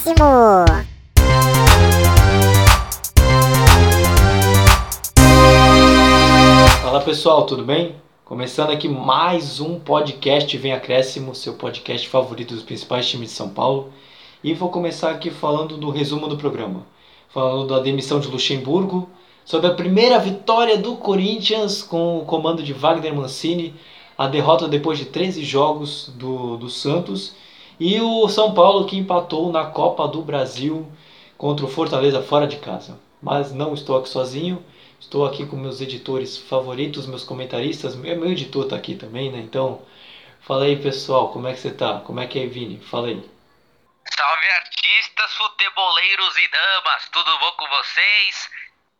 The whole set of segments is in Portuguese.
Acréscimo. Fala pessoal, tudo bem? Começando aqui mais um podcast Vem Acréscimo, seu podcast favorito dos principais times de São Paulo. E vou começar aqui falando do resumo do programa. Falando da demissão de Luxemburgo, sobre a primeira vitória do Corinthians com o comando de Wagner Mancini, a derrota depois de 13 jogos do, do Santos e o São Paulo que empatou na Copa do Brasil contra o Fortaleza fora de casa. Mas não estou aqui sozinho, estou aqui com meus editores favoritos, meus comentaristas. Meu, editor está aqui também, né? Então, fala aí pessoal, como é que você tá? Como é que é, Vini? Fala aí. Salve artistas, futeboleiros e damas, tudo bom com vocês?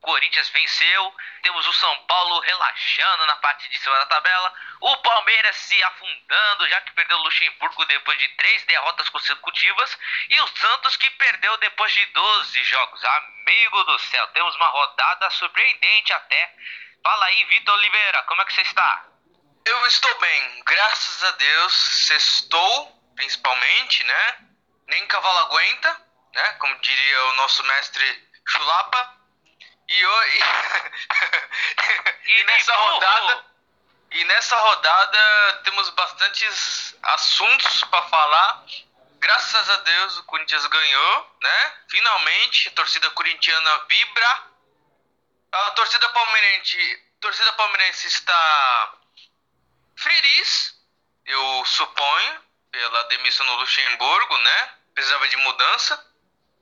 Corinthians venceu, temos o São Paulo relaxando na parte de cima da tabela, o Palmeiras se afundando, já que perdeu o Luxemburgo depois de três derrotas consecutivas, e o Santos que perdeu depois de 12 jogos. Amigo do céu, temos uma rodada surpreendente até. Fala aí, Vitor Oliveira, como é que você está? Eu estou bem, graças a Deus, sextou, principalmente, né? Nem cavalo aguenta, né? Como diria o nosso mestre Chulapa. E, hoje, e, nessa rodada e nessa rodada temos bastantes assuntos para falar. Graças a Deus o Corinthians ganhou, né? Finalmente a torcida corintiana vibra. A torcida palmeirense, torcida palmeirense está feliz, eu suponho, pela demissão do Luxemburgo, né? Precisava de mudança.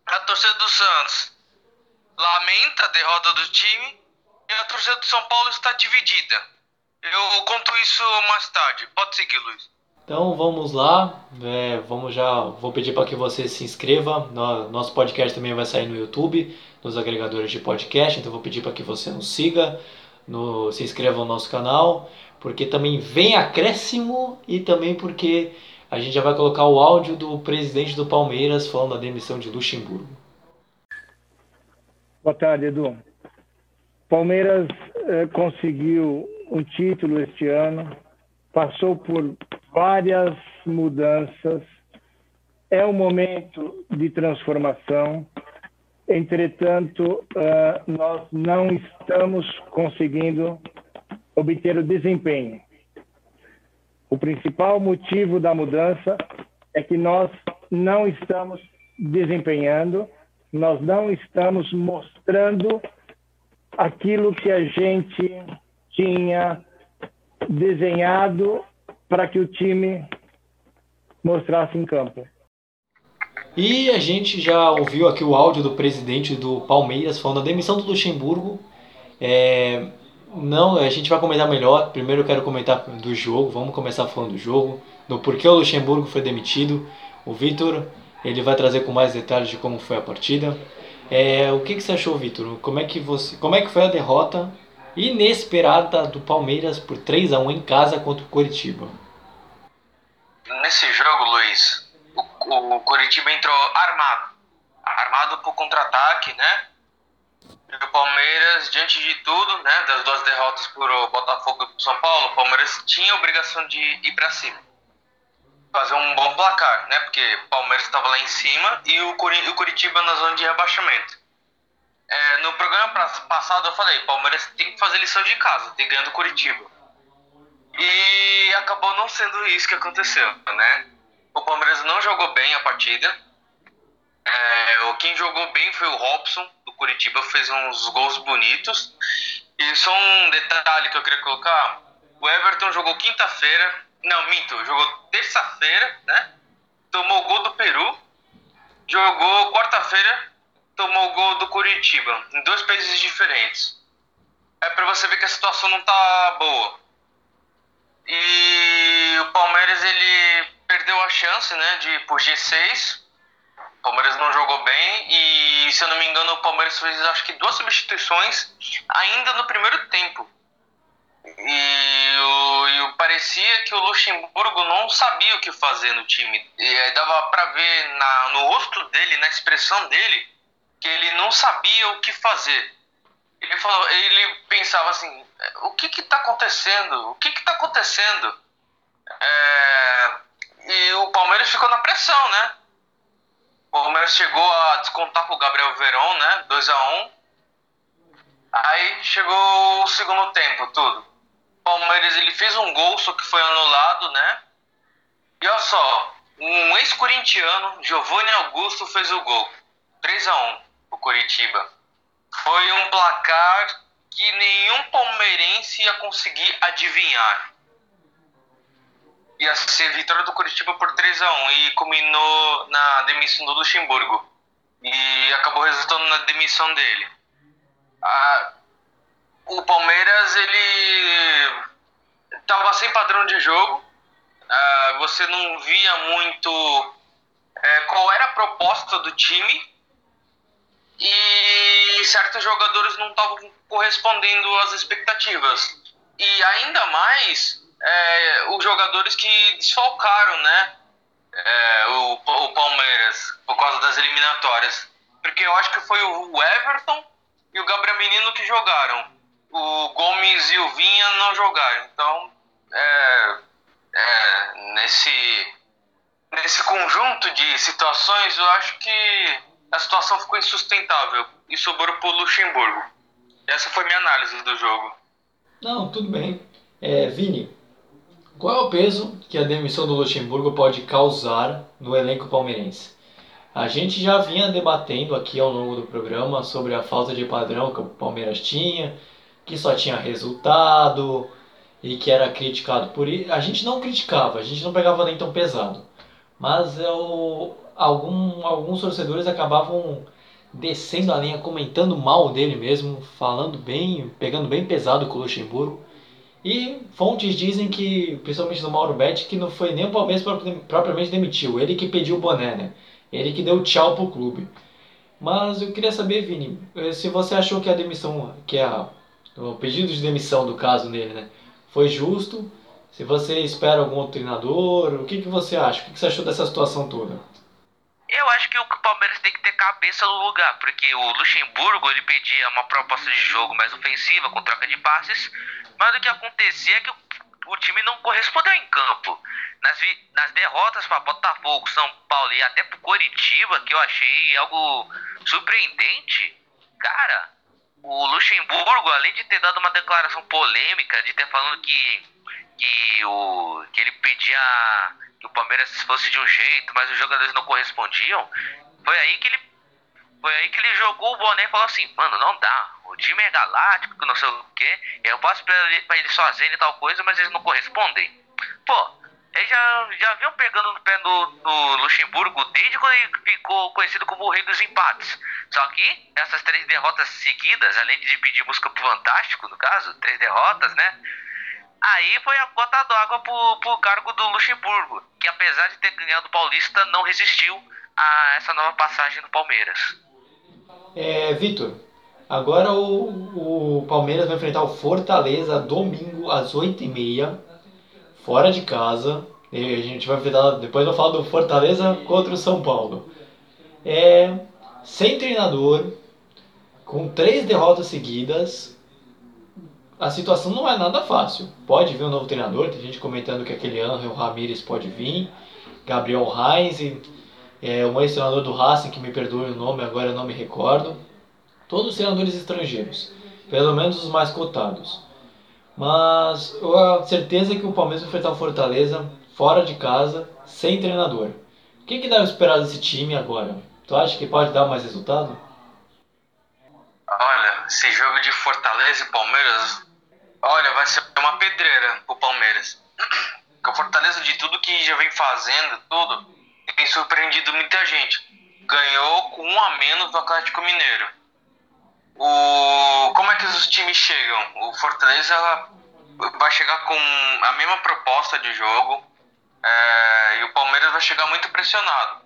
A torcida do Santos lamenta a derrota do time e a torcida do São Paulo está dividida. Eu conto isso mais tarde. Pode seguir, Luiz. Então vamos lá, é, vamos já, vou pedir para que você se inscreva. Nosso podcast também vai sair no YouTube, nos agregadores de podcast. Então vou pedir para que você nos siga, no, se inscreva no nosso canal, porque também vem acréscimo e também porque a gente já vai colocar o áudio do presidente do Palmeiras falando da demissão de Luxemburgo. Boa tarde, Edu. Palmeiras eh, conseguiu um título este ano, passou por várias mudanças, é um momento de transformação. Entretanto, eh, nós não estamos conseguindo obter o desempenho. O principal motivo da mudança é que nós não estamos desempenhando nós não estamos mostrando aquilo que a gente tinha desenhado para que o time mostrasse em campo. E a gente já ouviu aqui o áudio do presidente do Palmeiras falando da demissão do Luxemburgo. É, não, a gente vai comentar melhor. Primeiro eu quero comentar do jogo. Vamos começar falando do jogo, do porquê o Luxemburgo foi demitido. O Vitor ele vai trazer com mais detalhes de como foi a partida. É, o que, que você achou, Vitor? Como é que você, como é que foi a derrota inesperada do Palmeiras por 3 a 1 em casa contra o Coritiba? Nesse jogo, Luiz, o, o Coritiba entrou armado, armado por contra-ataque, né? O Palmeiras, diante de tudo, né, das duas derrotas por Botafogo e São Paulo, o Palmeiras tinha a obrigação de ir para cima fazer um bom placar, né? Porque o Palmeiras estava lá em cima e o, Curi o Curitiba na zona de rebaixamento. É, no programa passado eu falei, Palmeiras tem que fazer lição de casa, tem ganhando Curitiba. E acabou não sendo isso que aconteceu, né? O Palmeiras não jogou bem a partida. É, quem jogou bem foi o Robson, do Curitiba, fez uns gols bonitos. E só um detalhe que eu queria colocar: o Everton jogou quinta-feira, não, minto. Jogou terça-feira, né? Tomou gol do Peru. Jogou quarta-feira, tomou gol do Curitiba. Em dois países diferentes. É para você ver que a situação não tá boa. E o Palmeiras ele perdeu a chance, né, de ir por G6. O Palmeiras não jogou bem e, se eu não me engano, o Palmeiras fez acho que duas substituições ainda no primeiro tempo. E, o, e parecia que o Luxemburgo não sabia o que fazer no time. E dava para ver na, no rosto dele, na expressão dele, que ele não sabia o que fazer. Ele, falou, ele pensava assim: o que está acontecendo? O que está acontecendo? É, e o Palmeiras ficou na pressão, né? O Palmeiras chegou a descontar com o Gabriel Veron, né? 2 a 1 Aí chegou o segundo tempo, tudo. Palmeiras ele fez um gol, só que foi anulado, né? E olha só, um ex-corintiano, Giovanni Augusto, fez o gol. 3 a 1 o Curitiba. Foi um placar que nenhum palmeirense ia conseguir adivinhar. Ia ser vitória do Curitiba por 3 a 1 e culminou na demissão do Luxemburgo. E acabou resultando na demissão dele. Ah, o Palmeiras, ele estava sem padrão de jogo. Ah, você não via muito é, qual era a proposta do time e certos jogadores não estavam correspondendo às expectativas. E ainda mais é, os jogadores que desfalcaram né, é, o, o Palmeiras por causa das eliminatórias. Porque eu acho que foi o Everton e o Gabriel Menino que jogaram. O Gomes e o Vinha não jogaram. Então, é, é, nesse, nesse conjunto de situações, eu acho que a situação ficou insustentável e sobrou para o Luxemburgo. Essa foi minha análise do jogo. Não, tudo bem. É, Vini, qual é o peso que a demissão do Luxemburgo pode causar no elenco palmeirense? A gente já vinha debatendo aqui ao longo do programa sobre a falta de padrão que o Palmeiras tinha, que só tinha resultado e que era criticado por isso. A gente não criticava, a gente não pegava nem tão pesado. Mas eu, algum, alguns torcedores acabavam descendo a linha, comentando mal dele mesmo, falando bem, pegando bem pesado com o Luxemburgo. E fontes dizem que, principalmente do Mauro Betti, que não foi nem o Palmeiras propriamente demitiu, ele que pediu o boné, né? Ele que deu tchau pro clube. Mas eu queria saber, Vini, eh, se você achou que a demissão, que a, o pedido de demissão do caso nele, né, foi justo, se você espera algum outro treinador, o que, que você acha? O que, que você achou dessa situação toda? Eu acho que o Palmeiras tem que ter cabeça no lugar, porque o Luxemburgo ele pedia uma proposta de jogo mais ofensiva, com troca de passes, mas o que acontecia é que o time não correspondeu em campo. Nas, nas derrotas para Botafogo, São Paulo e até para Coritiba, que eu achei algo surpreendente, cara, o Luxemburgo, além de ter dado uma declaração polêmica, de ter falando que, que, o, que ele pedia que o Palmeiras fosse de um jeito, mas os jogadores não correspondiam, foi aí que ele foi aí que ele jogou o boné e falou assim, mano, não dá. O time é galáctico, que não sei o quê. Eu posso pra ele, pra ele sozinho e tal coisa, mas eles não correspondem. Pô, eles já, já vinham pegando no pé do, do Luxemburgo desde quando ele ficou conhecido como o rei dos empates. Só que essas três derrotas seguidas, além de pedir música pro Fantástico, no caso, três derrotas, né? Aí foi a gota d'água pro, pro cargo do Luxemburgo, que apesar de ter ganhado o Paulista, não resistiu a essa nova passagem do Palmeiras. É, Vitor, agora o, o Palmeiras vai enfrentar o Fortaleza domingo às 8h30, fora de casa. E a gente vai enfrentar, depois eu falo do Fortaleza contra o São Paulo. É, sem treinador, com três derrotas seguidas, a situação não é nada fácil. Pode vir um novo treinador, tem gente comentando que aquele Angel Ramírez pode vir, Gabriel Reis é, um ex-treinador do Racing, que me perdoe o nome, agora eu não me recordo. Todos treinadores estrangeiros, pelo menos os mais cotados. Mas eu tenho certeza que o Palmeiras vai enfrentar o Fortaleza fora de casa, sem treinador. O que, que dá esperar desse time agora? Tu acha que pode dar mais resultado? Olha, esse jogo de Fortaleza e Palmeiras, olha, vai ser uma pedreira pro Palmeiras. Porque o Fortaleza, de tudo que já vem fazendo, tudo, tem surpreendido muita gente. Ganhou com um a menos do Atlético Mineiro. O, como é que os times chegam? O Fortaleza vai chegar com a mesma proposta de jogo é, e o Palmeiras vai chegar muito pressionado,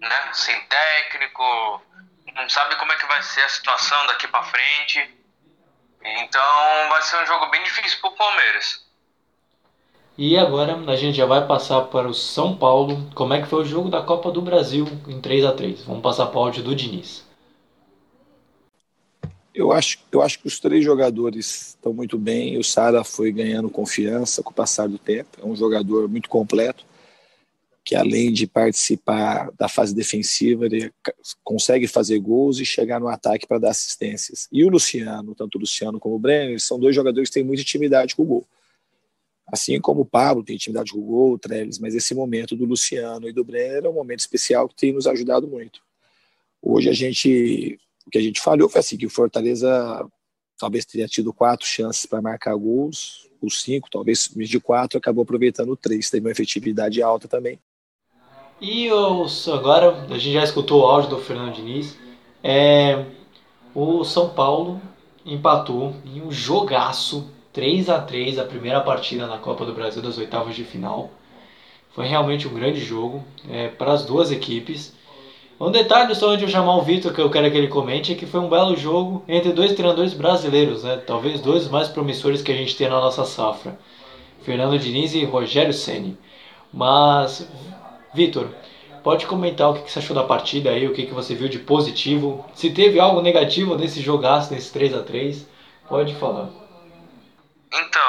né? Sem técnico, não sabe como é que vai ser a situação daqui para frente. Então vai ser um jogo bem difícil para o Palmeiras. E agora a gente já vai passar para o São Paulo. Como é que foi o jogo da Copa do Brasil em 3 a 3 Vamos passar para o áudio do Diniz. Eu acho, eu acho que os três jogadores estão muito bem. O Sara foi ganhando confiança com o passar do tempo. É um jogador muito completo. que além de participar da fase defensiva, ele consegue fazer gols e chegar no ataque para dar assistências. E o Luciano, tanto o Luciano como o Brenner, são dois jogadores que têm muita intimidade com o gol. Assim como o Pablo tem intimidade com o gol, o Trellis, mas esse momento do Luciano e do Brenner é um momento especial que tem nos ajudado muito. Hoje a gente, o que a gente falhou foi assim, que o Fortaleza talvez teria tido quatro chances para marcar gols, os cinco, talvez de quatro, acabou aproveitando três, teve uma efetividade alta também. E os, agora, a gente já escutou o áudio do Fernando Diniz. É, o São Paulo empatou em um jogaço 3 a 3 a primeira partida na Copa do Brasil das oitavas de final. Foi realmente um grande jogo é, para as duas equipes. Um detalhe só antes de eu chamar o Vitor que eu quero que ele comente é que foi um belo jogo entre dois treinadores brasileiros, né? talvez dois mais promissores que a gente tem na nossa safra, Fernando Diniz e Rogério Ceni. Mas Vitor, pode comentar o que você achou da partida aí, o que você viu de positivo. Se teve algo negativo nesse jogaço, nesse 3 a 3 pode falar. Então,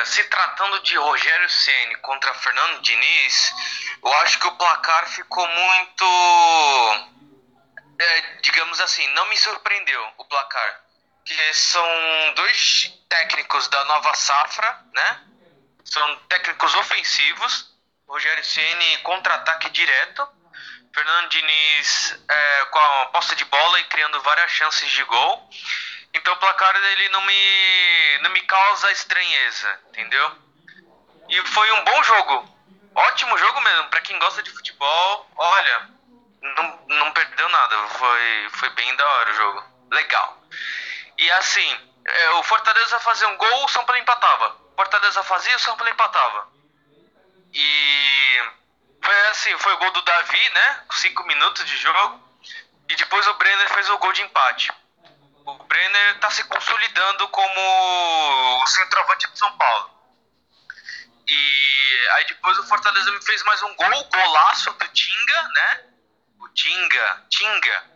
é, se tratando de Rogério Ceni contra Fernando Diniz, eu acho que o placar ficou muito, é, digamos assim, não me surpreendeu o placar, que são dois técnicos da nova safra, né? São técnicos ofensivos Rogério Ceni contra-ataque direto. Fernando Diniz é, com a posse de bola e criando várias chances de gol. Então o placar dele não me, não me causa estranheza, entendeu? E foi um bom jogo. Ótimo jogo mesmo. Para quem gosta de futebol, olha, não, não perdeu nada. Foi, foi bem da hora o jogo. Legal. E assim, é, o Fortaleza fazia um gol, o São Paulo empatava. O Fortaleza fazia, o São Paulo empatava. E foi assim, foi o gol do Davi, né? Cinco minutos de jogo. E depois o Brenner fez o gol de empate. O Brenner está se consolidando como o centroavante do São Paulo. E aí depois o Fortaleza me fez mais um gol, golaço do Tinga, né? O Tinga, Tinga.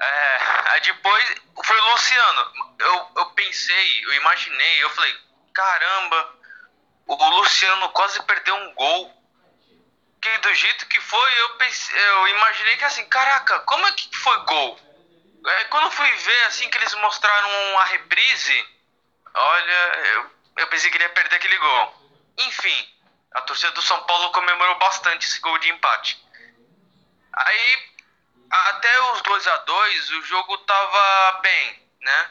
É, aí depois foi o Luciano. Eu, eu pensei, eu imaginei, eu falei, caramba, o Luciano quase perdeu um gol. Que do jeito que foi, eu, pensei, eu imaginei que assim, caraca, como é que foi gol? É, quando eu fui ver assim que eles mostraram a reprise, olha, eu, eu pensei que ele ia perder aquele gol. Enfim, a torcida do São Paulo comemorou bastante esse gol de empate. Aí, até os 2 a 2 o jogo tava bem, né?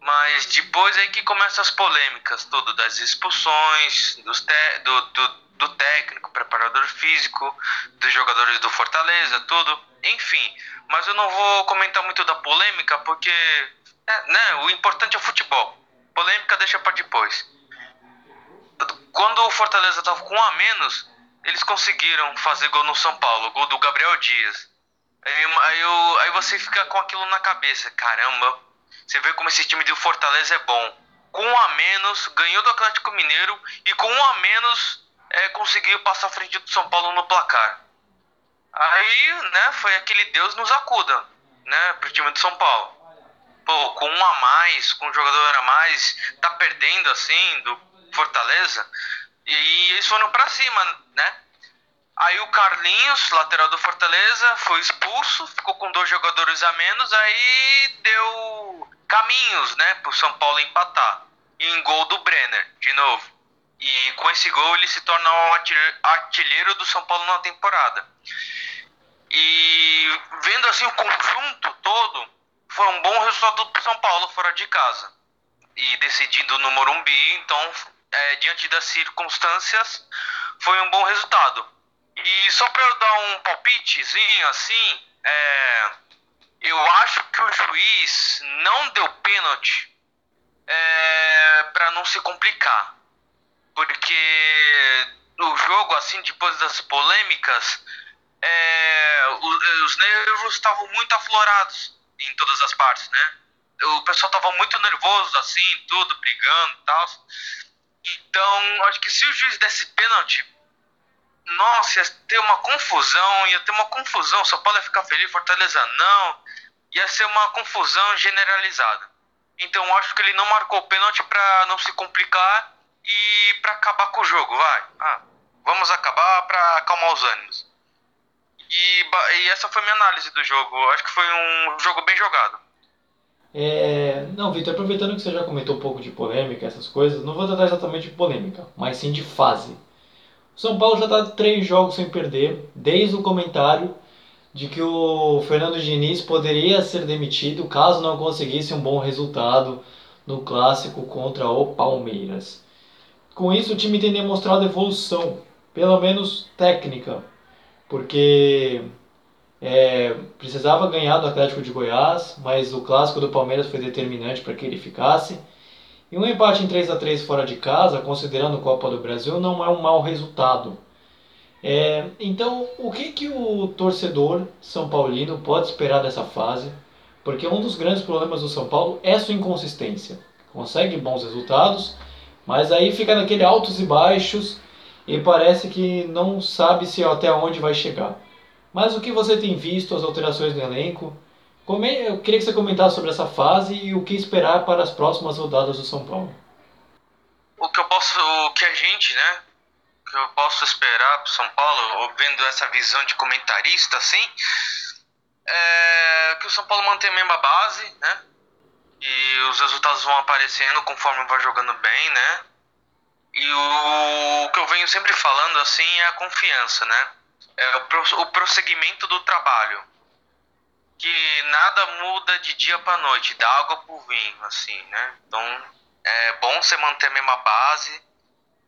Mas depois é que começam as polêmicas, tudo das expulsões, dos te, do, do, do, técnico, preparador físico, dos jogadores do Fortaleza, tudo. Enfim, mas eu não vou comentar muito da polêmica porque é, né, o importante é o futebol. Polêmica deixa para depois. Quando o Fortaleza estava com um a menos, eles conseguiram fazer gol no São Paulo, gol do Gabriel Dias. Aí, aí, eu, aí você fica com aquilo na cabeça, caramba, você vê como esse time do Fortaleza é bom. Com um a menos, ganhou do Atlético Mineiro e com um a menos é, conseguiu passar à frente do São Paulo no placar. Aí, né, foi aquele Deus nos acuda, né, pro time do São Paulo. Pô, com um a mais, com um jogador a mais, tá perdendo assim do Fortaleza. E, eles foram para cima, né? Aí o Carlinhos, lateral do Fortaleza, foi expulso, ficou com dois jogadores a menos, aí deu caminhos, né, pro São Paulo empatar. Em gol do Brenner, de novo. E com esse gol ele se torna o artilheiro do São Paulo na temporada. E vendo assim o conjunto todo, foi um bom resultado do São Paulo fora de casa. E decidindo no Morumbi, então, é, diante das circunstâncias, foi um bom resultado. E só para eu dar um palpitezinho assim, é, eu acho que o juiz não deu pênalti é, para não se complicar. Porque o jogo, assim, depois das polêmicas, é, os nervos estavam muito aflorados em todas as partes, né? O pessoal estava muito nervoso, assim, tudo, brigando e tal. Então, acho que se o juiz desse pênalti, nossa, ia ter uma confusão, ia ter uma confusão. São Paulo ia ficar feliz, Fortaleza não. Ia ser uma confusão generalizada. Então acho que ele não marcou o pênalti para não se complicar e para acabar com o jogo. Vai, ah, vamos acabar para acalmar os ânimos. E, e, essa foi minha análise do jogo. Acho que foi um jogo bem jogado. É, não, Vitor, aproveitando que você já comentou um pouco de polêmica, essas coisas, não vou tratar exatamente de polêmica, mas sim de fase. O São Paulo já está três jogos sem perder, desde o comentário de que o Fernando Diniz poderia ser demitido caso não conseguisse um bom resultado no clássico contra o Palmeiras. Com isso, o time tem demonstrado evolução, pelo menos técnica, porque é, precisava ganhar do Atlético de Goiás, mas o clássico do Palmeiras foi determinante para que ele ficasse. E um empate em 3 a 3 fora de casa, considerando a Copa do Brasil, não é um mau resultado. É, então, o que, que o torcedor São Paulino pode esperar dessa fase? Porque um dos grandes problemas do São Paulo é sua inconsistência. Consegue bons resultados, mas aí fica naquele altos e baixos e parece que não sabe se até onde vai chegar. Mas o que você tem visto, as alterações no elenco? Eu queria que você comentasse sobre essa fase e o que esperar para as próximas rodadas do São Paulo. O que eu posso, o que a gente, né, que eu posso esperar para São Paulo, vendo essa visão de comentarista, assim, é que o São Paulo mantenha a mesma base, né? E os resultados vão aparecendo conforme vai jogando bem, né? E o, o que eu venho sempre falando assim é a confiança, né? É o, o prosseguimento do trabalho. Que nada muda de dia para noite, da água pro vinho, assim, né? Então é bom você manter a mesma base,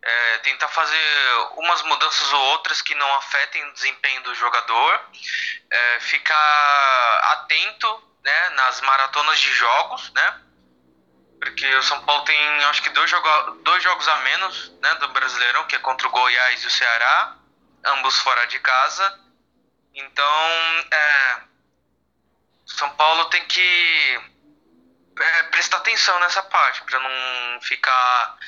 é, tentar fazer umas mudanças ou outras que não afetem o desempenho do jogador, é, ficar atento né, nas maratonas de jogos, né? Porque o São Paulo tem, acho que, dois, jogo, dois jogos a menos né, do Brasileirão, que é contra o Goiás e o Ceará, ambos fora de casa. Então, é, São Paulo tem que é, prestar atenção nessa parte, para não ficar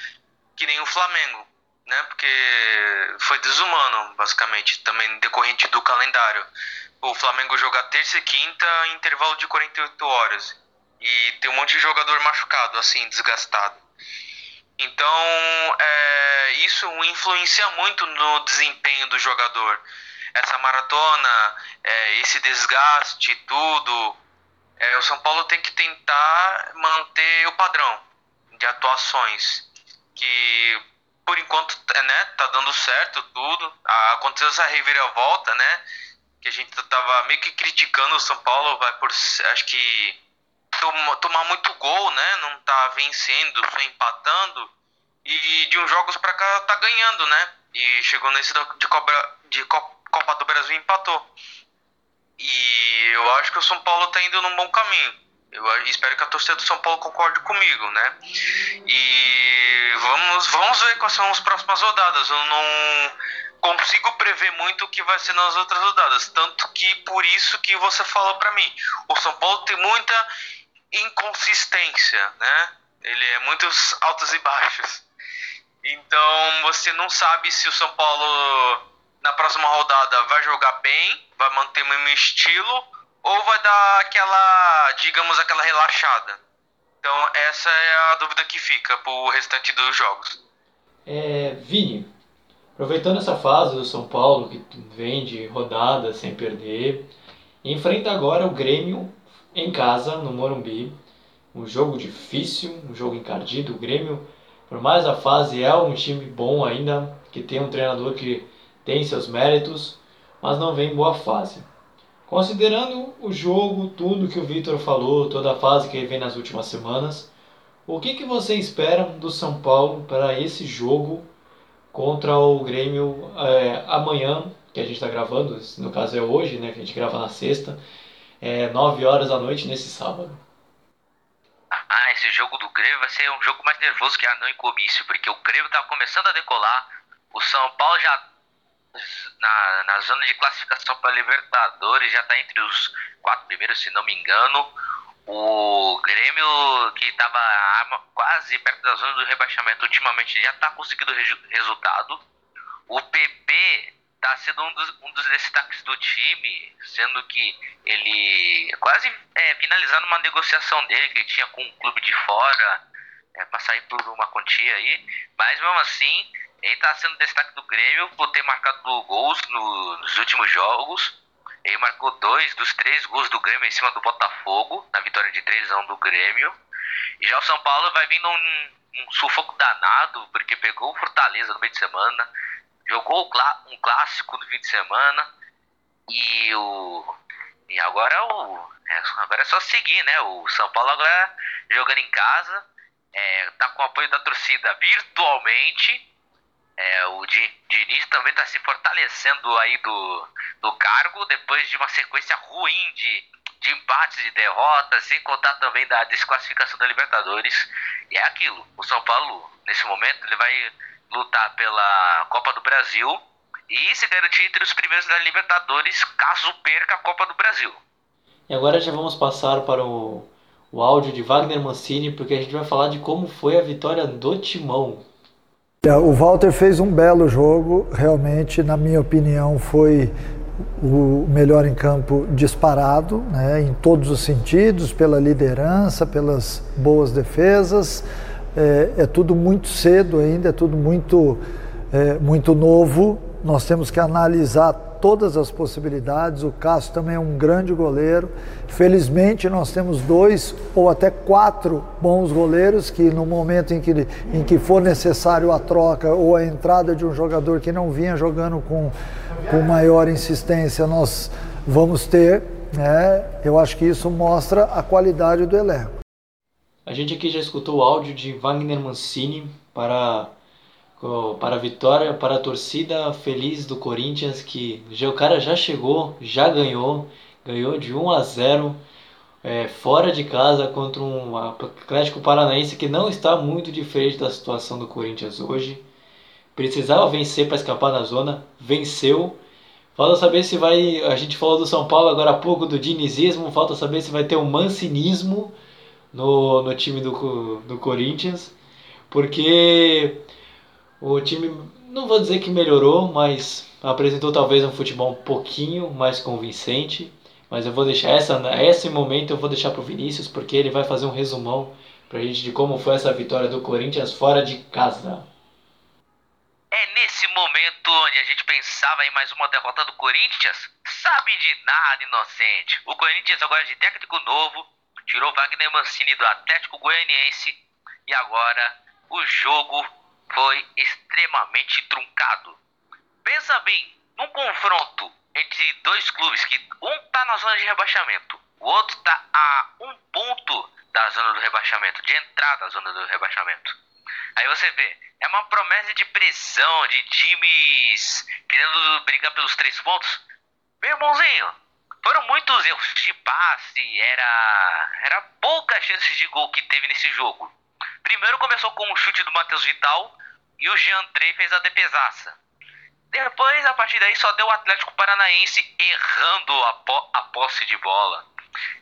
que nem o Flamengo, né? Porque foi desumano, basicamente, também decorrente do calendário o Flamengo jogar terça e quinta em intervalo de 48 horas. E tem um monte de jogador machucado, assim, desgastado. Então, é, isso influencia muito no desempenho do jogador. Essa maratona, é, esse desgaste, tudo. É, o São Paulo tem que tentar manter o padrão de atuações. Que, por enquanto, né, tá dando certo tudo. Aconteceu essa reviravolta, né? que a gente tava meio que criticando o São Paulo, vai por acho que tomar muito gol, né? Não tá vencendo, só empatando. E de uns jogos para cá tá ganhando, né? E chegou nesse de Copa, de Copa do Brasil e empatou. E eu acho que o São Paulo tá indo num bom caminho. Eu espero que a torcida do São Paulo concorde comigo, né? E vamos, vamos ver quais são as próximas rodadas. Eu não consigo prever muito o que vai ser nas outras rodadas. Tanto que por isso que você falou para mim. O São Paulo tem muita inconsistência, né? Ele é muitos altos e baixos. Então você não sabe se o São Paulo na próxima rodada vai jogar bem, vai manter o mesmo estilo ou vai dar aquela, digamos, aquela relaxada. Então essa é a dúvida que fica pro restante dos jogos. É, Vini, Aproveitando essa fase do São Paulo, que vem de rodada sem perder, enfrenta agora o Grêmio em casa, no Morumbi. Um jogo difícil, um jogo encardido. O Grêmio, por mais a fase, é um time bom ainda, que tem um treinador que tem seus méritos, mas não vem em boa fase. Considerando o jogo, tudo que o Vitor falou, toda a fase que ele vem nas últimas semanas, o que, que você espera do São Paulo para esse jogo contra o Grêmio é, amanhã, que a gente está gravando, no caso é hoje, né, que a gente grava na sexta, é, 9 horas da noite nesse sábado. Ah, esse jogo do Grêmio vai ser um jogo mais nervoso que a não em comício, porque o Grêmio está começando a decolar, o São Paulo já na, na zona de classificação para Libertadores, já está entre os quatro primeiros, se não me engano. O Grêmio, que estava quase perto da zona do rebaixamento, ultimamente já está conseguindo resultado. O PP está sendo um dos, um dos, destaques do time, sendo que ele quase é, finalizando uma negociação dele que ele tinha com um clube de fora é, para sair por uma quantia aí. Mas mesmo assim, Ele tá sendo destaque do Grêmio por ter marcado gols no, nos últimos jogos. Ele marcou dois dos três gols do Grêmio em cima do Botafogo, na vitória de 3 a 1 do Grêmio. E já o São Paulo vai vindo um, um sufoco danado, porque pegou o Fortaleza no meio de semana, jogou um clássico no fim de semana, e o. E agora o. É, agora é só seguir, né? O São Paulo agora jogando em casa, é, tá com o apoio da torcida virtualmente. É, o Diniz também está se fortalecendo aí do, do cargo depois de uma sequência ruim de, de empates e derrotas, sem contar também da desclassificação da Libertadores. E é aquilo, o São Paulo, nesse momento, ele vai lutar pela Copa do Brasil e se garantir entre os primeiros da Libertadores caso perca a Copa do Brasil. E agora já vamos passar para o, o áudio de Wagner Mancini, porque a gente vai falar de como foi a vitória do Timão. É, o Walter fez um belo jogo, realmente, na minha opinião, foi o melhor em campo disparado, né, em todos os sentidos, pela liderança, pelas boas defesas. É, é tudo muito cedo ainda, é tudo muito, é, muito novo. Nós temos que analisar todas as possibilidades. O Cássio também é um grande goleiro. Felizmente, nós temos dois ou até quatro bons goleiros que, no momento em que, em que for necessário a troca ou a entrada de um jogador que não vinha jogando com, com maior insistência, nós vamos ter. Né? Eu acho que isso mostra a qualidade do elenco. A gente aqui já escutou o áudio de Wagner Mancini para para a vitória, para a torcida feliz do Corinthians, que já, o cara já chegou, já ganhou, ganhou de 1 a 0 é, fora de casa contra um Atlético Paranaense que não está muito diferente da situação do Corinthians hoje. Precisava vencer para escapar da zona, venceu. Falta saber se vai. A gente falou do São Paulo agora há pouco, do dinizismo. Falta saber se vai ter um mancinismo no, no time do, do Corinthians. Porque o time, não vou dizer que melhorou, mas apresentou talvez um futebol um pouquinho mais convincente. Mas eu vou deixar essa, esse momento eu vou deixar para o Vinícius, porque ele vai fazer um resumão para a gente de como foi essa vitória do Corinthians fora de casa. É nesse momento onde a gente pensava em mais uma derrota do Corinthians, sabe de nada, inocente. O Corinthians agora de técnico novo, tirou Wagner Mancini do Atlético Goianiense e agora o jogo foi extremamente truncado. Pensa bem, num confronto entre dois clubes que um está na zona de rebaixamento, o outro está a um ponto da zona do rebaixamento, de entrada da zona do rebaixamento. Aí você vê, é uma promessa de pressão, de times querendo brigar pelos três pontos. Meu irmãozinho, foram muitos erros de passe, era, era poucas chances de gol que teve nesse jogo. Primeiro começou com um chute do Matheus Vital, e o Jean Trey fez a defesaça. Depois, a partir daí, só deu o Atlético Paranaense errando a, po a posse de bola.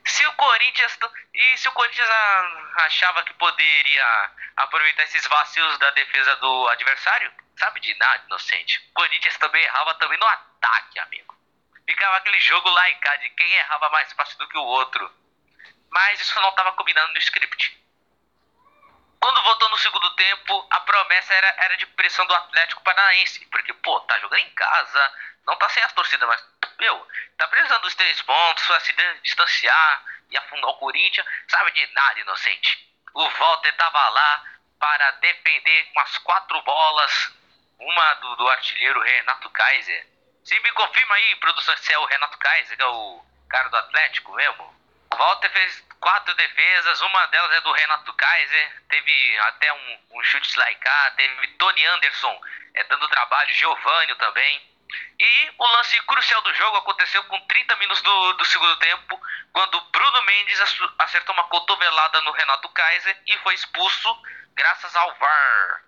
Se o Corinthians e se o Corinthians achava que poderia aproveitar esses vacilos da defesa do adversário, sabe de nada, inocente. O Corinthians também errava também no ataque, amigo. Ficava aquele jogo lá e cá de quem errava mais fácil do que o outro. Mas isso não estava combinando no script. Quando voltou no segundo tempo, a promessa era, era de pressão do Atlético Paranaense. Porque, pô, tá jogando em casa, não tá sem as torcidas, mas, meu, tá precisando dos três pontos pra se distanciar e afundar o Corinthians. Sabe de nada, inocente. O Walter tava lá para defender umas quatro bolas. Uma do, do artilheiro Renato Kaiser. Se me confirma aí, produção, se é o Renato Kaiser, que é o cara do Atlético mesmo. O Walter fez quatro defesas, uma delas é do Renato Kaiser, teve até um, um chute lá e cá, teve Tony Anderson é, dando trabalho, Giovanni também. E o lance crucial do jogo aconteceu com 30 minutos do, do segundo tempo, quando Bruno Mendes acertou uma cotovelada no Renato Kaiser e foi expulso graças ao VAR.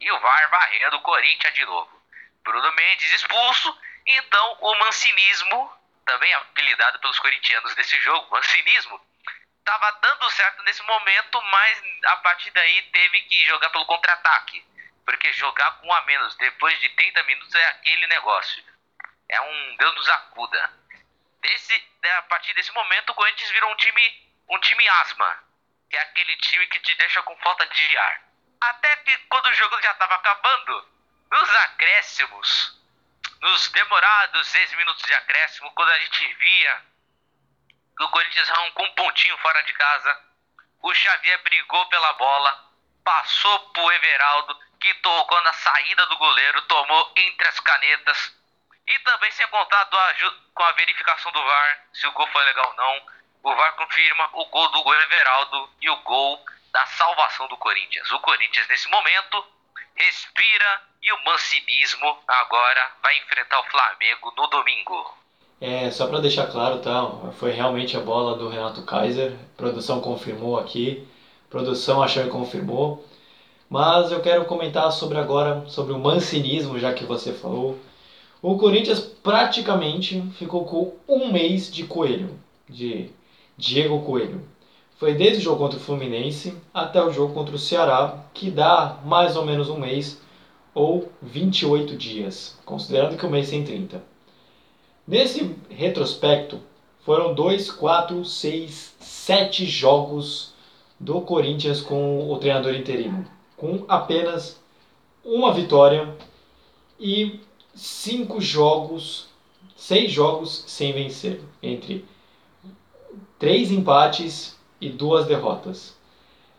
E o VAR varrendo o Corinthians de novo. Bruno Mendes expulso, então o mancinismo também apelidado pelos corintianos desse jogo, mancinismo, estava dando certo nesse momento, mas a partir daí teve que jogar pelo contra-ataque. Porque jogar com um a menos depois de 30 minutos é aquele negócio. É um Deus nos acuda. Desse, a partir desse momento, o Corinthians virou um time, um time asma. Que é aquele time que te deixa com falta de ar. Até que quando o jogo já estava acabando, Nos acréscimos, nos demorados 6 minutos de acréscimo, quando a gente via que o Corinthians arrancou um pontinho fora de casa, o Xavier brigou pela bola, passou pro Everaldo, que tocou na saída do goleiro, tomou entre as canetas. E também sem contar com a verificação do VAR, se o gol foi legal ou não. O VAR confirma o gol do gol Everaldo e o gol da salvação do Corinthians. O Corinthians, nesse momento, respira e o mancinismo agora vai enfrentar o Flamengo no domingo. É, só para deixar claro, tá? Foi realmente a bola do Renato Kaiser. Produção confirmou aqui. Produção achou e confirmou. Mas eu quero comentar sobre agora sobre o mancinismo, já que você falou. O Corinthians praticamente ficou com um mês de coelho, de Diego Coelho. Foi desde o jogo contra o Fluminense até o jogo contra o Ceará, que dá mais ou menos um mês ou 28 dias, considerando que o mês tem 30. Nesse retrospecto, foram 2, 4, 6, 7 jogos do Corinthians com o treinador interino, com apenas uma vitória e cinco jogos, seis jogos sem vencer, entre três empates e duas derrotas.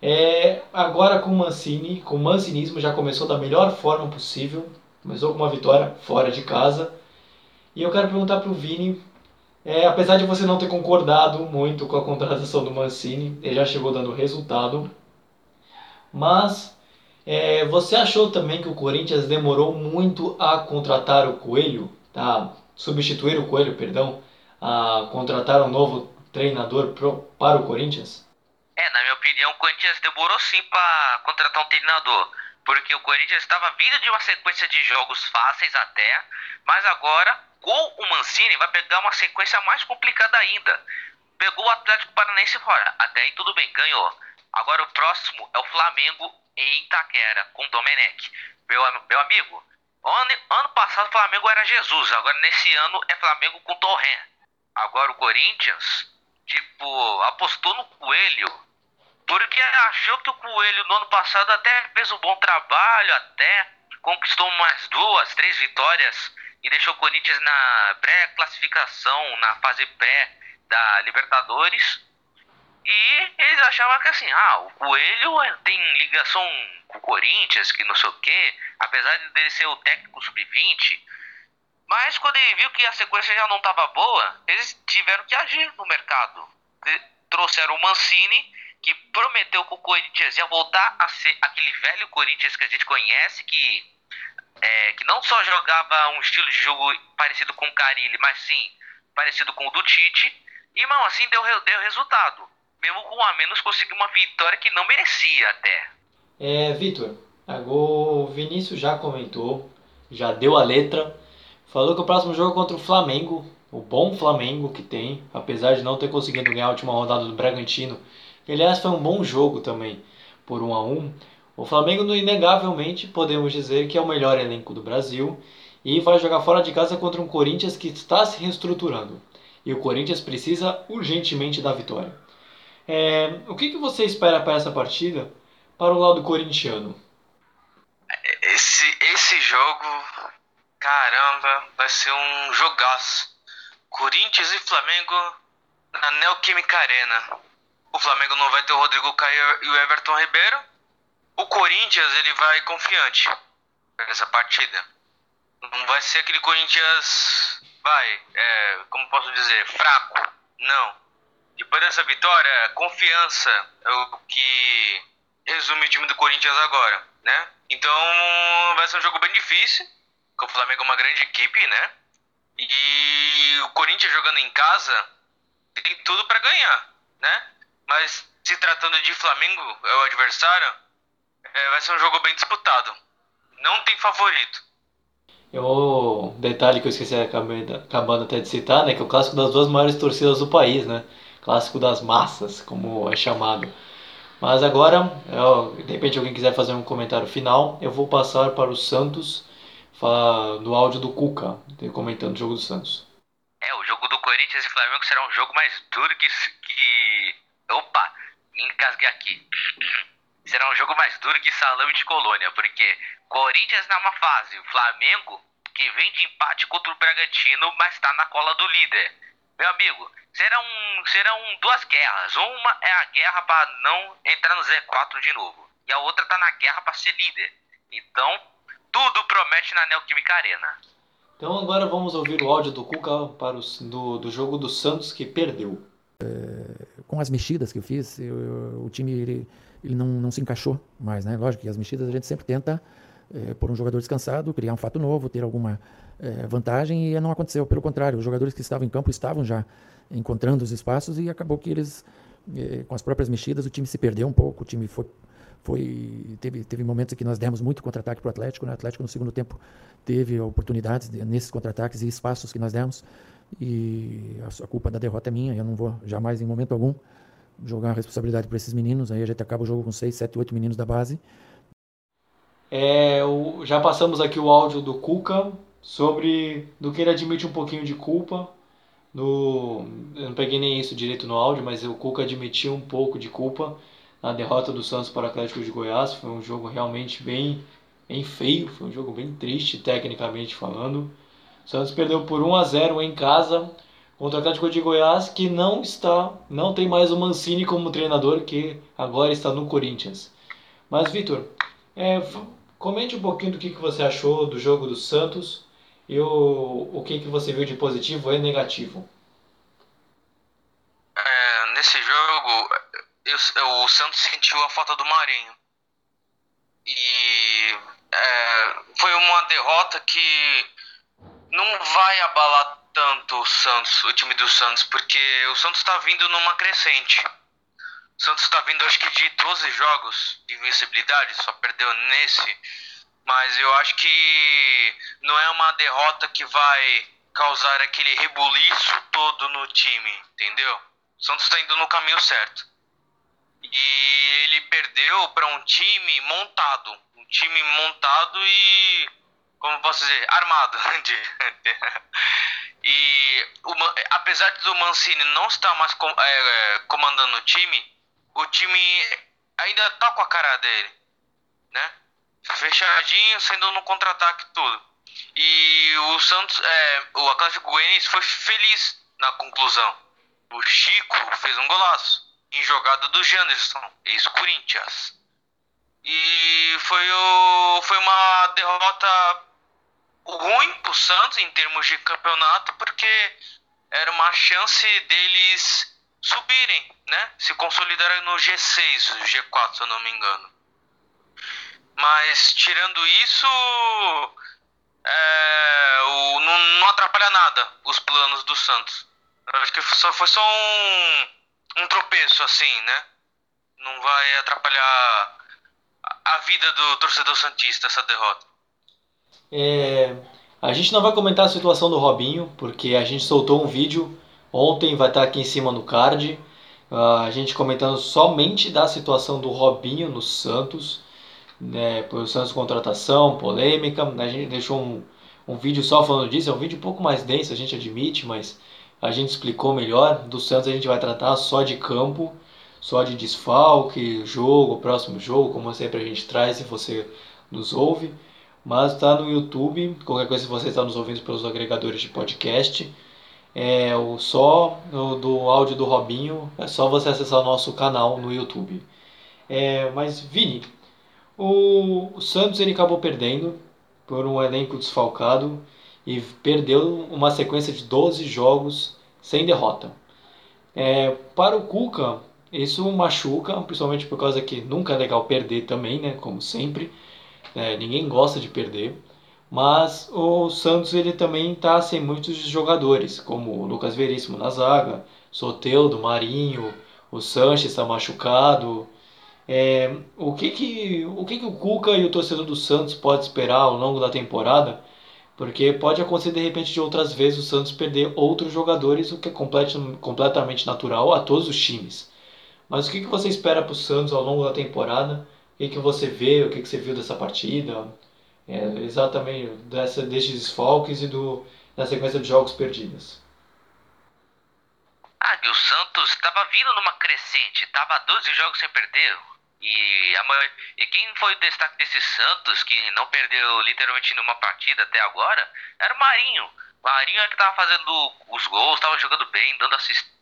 É, agora com Mancini, com o mancinismo já começou da melhor forma possível, começou com uma vitória fora de casa. E eu quero perguntar para o Vini, é, apesar de você não ter concordado muito com a contratação do Mancini, ele já chegou dando resultado, mas é, você achou também que o Corinthians demorou muito a contratar o Coelho, tá? substituir o Coelho, perdão, a contratar um novo treinador pro, para o Corinthians? É, na minha opinião, o Corinthians demorou sim para contratar um treinador. Porque o Corinthians estava vindo de uma sequência de jogos fáceis até, mas agora, com o Mancini, vai pegar uma sequência mais complicada ainda. Pegou o Atlético Paranaense fora, até aí tudo bem, ganhou. Agora o próximo é o Flamengo em Itaquera, com o Domenech. Meu, meu amigo, ano, ano passado o Flamengo era Jesus, agora nesse ano é Flamengo com Torrent. Agora o Corinthians tipo, apostou no Coelho, porque achou que o Coelho no ano passado até fez um bom trabalho, até conquistou umas duas, três vitórias e deixou o Corinthians na pré-classificação, na fase pré da Libertadores. E eles achavam que assim, ah, o Coelho tem ligação com o Corinthians, que não sei o quê, apesar de dele ser o técnico sub-20, mas quando ele viu que a sequência já não estava boa, eles tiveram que agir no mercado. Trouxeram o Mancini, que prometeu que o Corinthians ia voltar a ser aquele velho Corinthians que a gente conhece, que, é, que não só jogava um estilo de jogo parecido com o Carilli, mas sim parecido com o do Tite. E, mal assim deu, deu resultado. Mesmo com a menos, conseguiu uma vitória que não merecia até. É, Vitor, o Vinícius já comentou, já deu a letra Falou que o próximo jogo é contra o Flamengo, o bom Flamengo que tem, apesar de não ter conseguido ganhar a última rodada do Bragantino, aliás foi um bom jogo também, por 1 a 1 O Flamengo, inegavelmente, podemos dizer que é o melhor elenco do Brasil e vai jogar fora de casa contra um Corinthians que está se reestruturando. E o Corinthians precisa urgentemente da vitória. É, o que, que você espera para essa partida para o lado corintiano? Esse, esse jogo Caramba, vai ser um jogaço. Corinthians e Flamengo na Neoquímica Arena. O Flamengo não vai ter o Rodrigo Caio e o Everton Ribeiro. O Corinthians ele vai confiante nessa partida. Não vai ser aquele Corinthians, vai, é, como posso dizer, fraco. Não. Depois dessa vitória, confiança é o que resume o time do Corinthians agora, né? Então vai ser um jogo bem difícil que o Flamengo é uma grande equipe, né? E o Corinthians jogando em casa tem tudo para ganhar, né? Mas se tratando de Flamengo, é o adversário, é, vai ser um jogo bem disputado. Não tem favorito. O detalhe que eu esqueci acabando até de citar, né, que é o clássico das duas maiores torcidas do país, né? Clássico das massas, como é chamado. Mas agora, eu, de repente alguém quiser fazer um comentário final, eu vou passar para o Santos fala áudio do Cuca, comentando o jogo do Santos. É, o jogo do Corinthians e Flamengo será um jogo mais duro que. que... Opa, me engasguei aqui. será um jogo mais duro que salame de colônia, porque Corinthians na má fase. Flamengo, que vem de empate contra o Bragantino, mas está na cola do líder. Meu amigo, serão, serão duas guerras. Uma é a guerra para não entrar no Z4 de novo. E a outra tá na guerra para ser líder. Então, tudo promete na Neoquímica Arena. Então agora vamos ouvir o áudio do Cuca para os, do, do jogo do Santos que perdeu. É, com as mexidas que eu fiz, eu, o time ele, ele não, não se encaixou mais, né? Lógico que as mexidas a gente sempre tenta é, por um jogador descansado, criar um fato novo, ter alguma é, vantagem e não aconteceu. Pelo contrário, os jogadores que estavam em campo estavam já encontrando os espaços e acabou que eles, é, com as próprias mexidas, o time se perdeu um pouco, o time foi foi teve, teve momentos que nós demos muito contra-ataque para o Atlético. Né? O Atlético no segundo tempo teve oportunidades nesses contra-ataques e espaços que nós demos. E a, culpa da derrota é minha. Eu não vou jamais, em momento algum, jogar a responsabilidade para esses meninos. Aí a gente acaba o jogo com 6, 7, 8 meninos da base. É, o, já passamos aqui o áudio do Cuca sobre do que ele admite um pouquinho de culpa. No, eu não peguei nem isso direito no áudio, mas o Cuca admitiu um pouco de culpa na derrota do Santos para o Atlético de Goiás. Foi um jogo realmente bem, bem feio, foi um jogo bem triste tecnicamente falando. O Santos perdeu por 1 a 0 em casa contra o Atlético de Goiás, que não está, não tem mais o Mancini como treinador, que agora está no Corinthians. Mas Vitor, é, comente um pouquinho do que, que você achou do jogo do Santos e o, o que, que você viu de positivo e negativo. É, nesse jogo, eu, o Santos sentiu a falta do Marinho. E é, foi uma derrota que não vai abalar tanto o Santos, o time do Santos, porque o Santos está vindo numa crescente. O Santos está vindo, acho que de 12 jogos de invencibilidade, só perdeu nesse. Mas eu acho que não é uma derrota que vai causar aquele rebuliço todo no time, entendeu? O Santos está indo no caminho certo. E ele perdeu para um time montado. Um time montado e. Como posso dizer? Armado. e o, apesar do Mancini não estar mais com, é, comandando o time, o time ainda tá com a cara dele. Né? Fechadinho, sendo no contra-ataque tudo. E o Santos, é, o Atlético Goianiense foi feliz na conclusão. O Chico fez um golaço em jogada do Janderson, ex-Corinthians. E foi, o, foi uma derrota ruim para o Santos em termos de campeonato, porque era uma chance deles subirem, né? Se consolidarem no G6, G4, se eu não me engano. Mas tirando isso, é, o, não, não atrapalha nada os planos do Santos. Eu acho que só, foi só um um tropeço assim, né? Não vai atrapalhar a vida do torcedor santista essa derrota. É, a gente não vai comentar a situação do Robinho, porque a gente soltou um vídeo ontem, vai estar aqui em cima no card. Uh, a gente comentando somente da situação do Robinho no Santos, né, por Santos contratação, polêmica. A gente deixou um, um vídeo só falando disso, é um vídeo um pouco mais denso, a gente admite, mas a gente explicou melhor. Do Santos a gente vai tratar só de campo, só de desfalque, jogo, próximo jogo, como sempre a gente traz se você nos ouve. Mas está no YouTube, qualquer coisa se você está nos ouvindo pelos agregadores de podcast. É o só do, do áudio do Robinho, é só você acessar o nosso canal no YouTube. É, mas Vini, o, o Santos ele acabou perdendo por um elenco desfalcado e perdeu uma sequência de 12 jogos sem derrota. É, para o Cuca, isso machuca, principalmente por causa que nunca é legal perder também, né? Como sempre, é, ninguém gosta de perder. Mas o Santos ele também está sem muitos jogadores, como o Lucas Veríssimo na zaga, Soteudo, Marinho, o Sanches está machucado. É, o que que o que que o Cuca e o torcedor do Santos pode esperar ao longo da temporada porque pode acontecer de repente de outras vezes o Santos perder outros jogadores, o que é completamente natural a todos os times. Mas o que, que você espera para o Santos ao longo da temporada? O que, que você vê, o que, que você viu dessa partida? É, exatamente dessa, destes desfalques e do, da sequência de jogos perdidos. Ah, que o Santos estava vindo numa crescente, estava 12 jogos sem perder. E, a, e quem foi o destaque desse Santos, que não perdeu literalmente nenhuma partida até agora, era o Marinho. O Marinho é que tava fazendo os gols, tava jogando bem, dando assistência.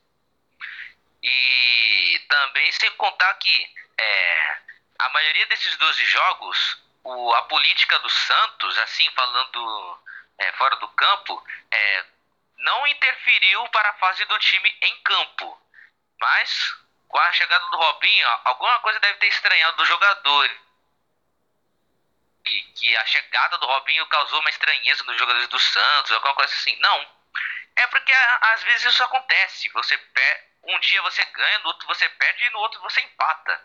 E também sem contar que é, a maioria desses 12 jogos, o, a política do Santos, assim, falando é, fora do campo, é, não interferiu para a fase do time em campo. Mas com a chegada do Robinho, alguma coisa deve ter estranhado do jogador. E que a chegada do Robinho causou uma estranheza nos jogadores do Santos, alguma coisa assim. Não. É porque às vezes isso acontece. Você per... um dia você ganha, no outro você perde e no outro você empata.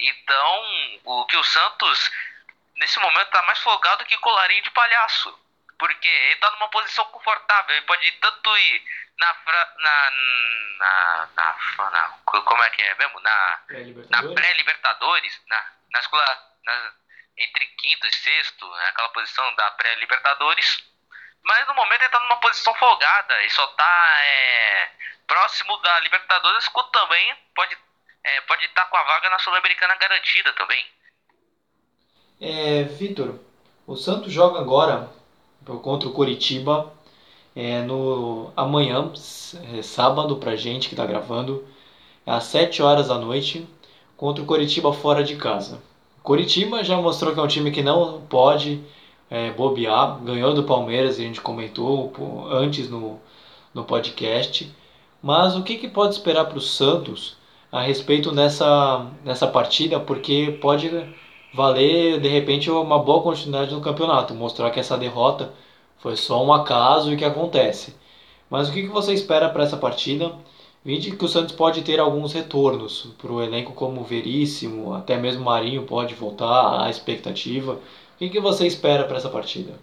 Então, o que o Santos nesse momento está mais folgado que colarinho de palhaço. Porque ele está numa posição confortável, ele pode tanto ir na, na, na, na, na como é que é mesmo? Na pré-libertadores, na, pré nas, nas, entre quinto e sexto, naquela posição da pré-libertadores. Mas no momento ele está numa posição folgada e só está é, próximo da Libertadores, quanto também pode é, pode estar tá com a vaga na Sul-Americana garantida também. É, Vitor, o Santos joga agora contra o Coritiba é, no amanhã, é, sábado pra gente que está gravando, às 7 horas da noite, contra o Coritiba fora de casa. Coritiba já mostrou que é um time que não pode é, bobear, ganhou do Palmeiras, a gente comentou antes no, no podcast. Mas o que, que pode esperar para o Santos a respeito nessa, nessa partida? Porque pode valer de repente uma boa continuidade no campeonato, mostrar que essa derrota foi só um acaso e que acontece. Mas o que, você espera para essa partida? Vide que o Santos pode ter alguns retornos para o elenco como Veríssimo, até mesmo Marinho pode voltar à expectativa. O que, que você espera para essa partida?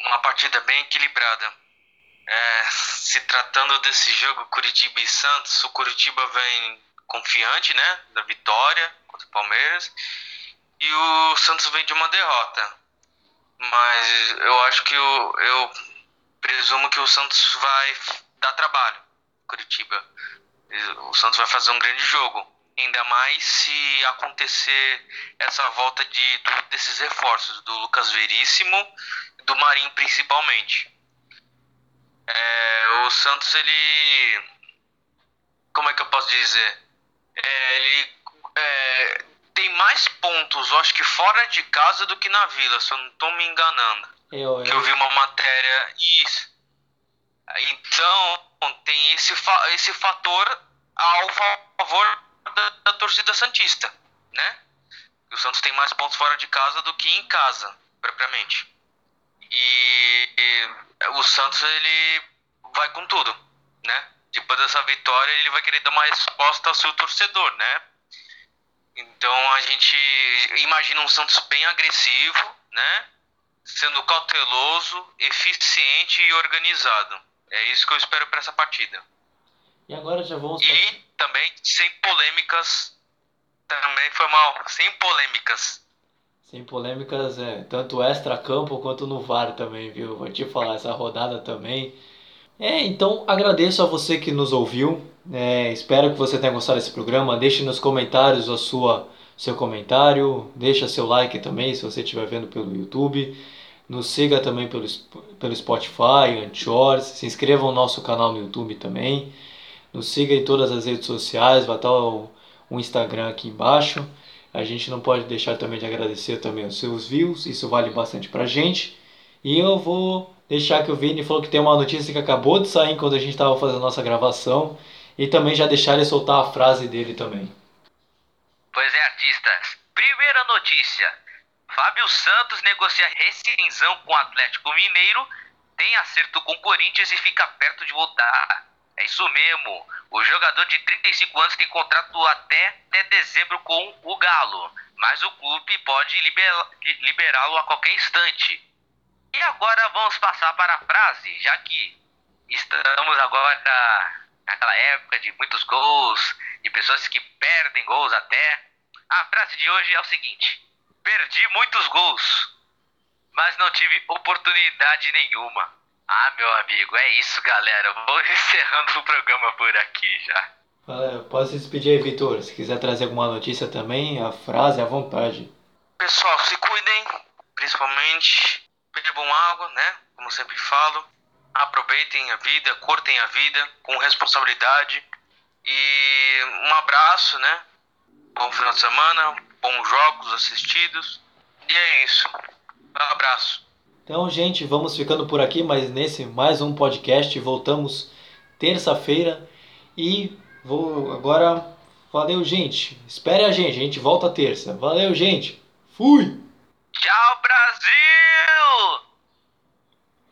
Uma partida bem equilibrada. É, se tratando desse jogo Curitiba e Santos, o Curitiba vem confiante, né, da vitória contra o Palmeiras, e o Santos vem de uma derrota. Mas eu acho que eu, eu presumo que o Santos vai dar trabalho, Curitiba. O Santos vai fazer um grande jogo. Ainda mais se acontecer essa volta de, desses reforços, do Lucas Veríssimo do Marinho principalmente. É, o Santos, ele. Como é que eu posso dizer? É, ele é, tem mais pontos, eu acho que fora de casa do que na Vila, se eu não estou me enganando. Eu, eu... Que eu vi uma matéria. Isso. Então, tem esse, fa esse fator ao favor da, da, torcida Santista, né? O Santos tem mais pontos fora de casa do que em casa, propriamente. E, e o Santos, ele vai com tudo, né? Depois dessa vitória, ele vai querer dar uma resposta ao seu torcedor, né? Então a gente imagina um Santos bem agressivo, né? Sendo cauteloso, eficiente e organizado. É isso que eu espero para essa partida. E agora já vamos. E também sem polêmicas. Também foi mal. Sem polêmicas. Sem polêmicas, é. Tanto extra-campo quanto no VAR também, viu? Vou te falar, essa rodada também. É, então agradeço a você que nos ouviu. É, espero que você tenha gostado desse programa. Deixe nos comentários a sua seu comentário, deixa seu like também se você estiver vendo pelo YouTube. Nos siga também pelo, pelo Spotify, Anchor, se inscreva no nosso canal no YouTube também. Nos siga em todas as redes sociais, vai estar o, o Instagram aqui embaixo. A gente não pode deixar também de agradecer também os seus views, isso vale bastante pra gente. E eu vou deixar que o Vini falou que tem uma notícia que acabou de sair quando a gente estava fazendo a nossa gravação e também já deixar ele soltar a frase dele também. Pois é, artistas. Primeira notícia. Fábio Santos negocia rescisão com o Atlético Mineiro, tem acerto com o Corinthians e fica perto de voltar. É isso mesmo. O jogador de 35 anos tem contrato até, até dezembro com o Galo, mas o clube pode liberá-lo a qualquer instante. E agora vamos passar para a frase, já que estamos agora naquela época de muitos gols, e pessoas que perdem gols até. A frase de hoje é o seguinte: Perdi muitos gols, mas não tive oportunidade nenhuma. Ah, meu amigo, é isso, galera. Vou encerrando o programa por aqui já. Pode se despedir aí, Vitor. Se quiser trazer alguma notícia também, a frase à vontade. Pessoal, se cuidem, principalmente bebam água, né? Como sempre falo. Aproveitem a vida, curtem a vida com responsabilidade. E um abraço, né? Bom final de semana, bons jogos assistidos. E é isso. Um abraço. Então, gente, vamos ficando por aqui, mas nesse mais um podcast. Voltamos terça-feira e vou agora. Valeu, gente. Espere a gente, a gente volta terça. Valeu, gente. Fui! Tchau, Brasil!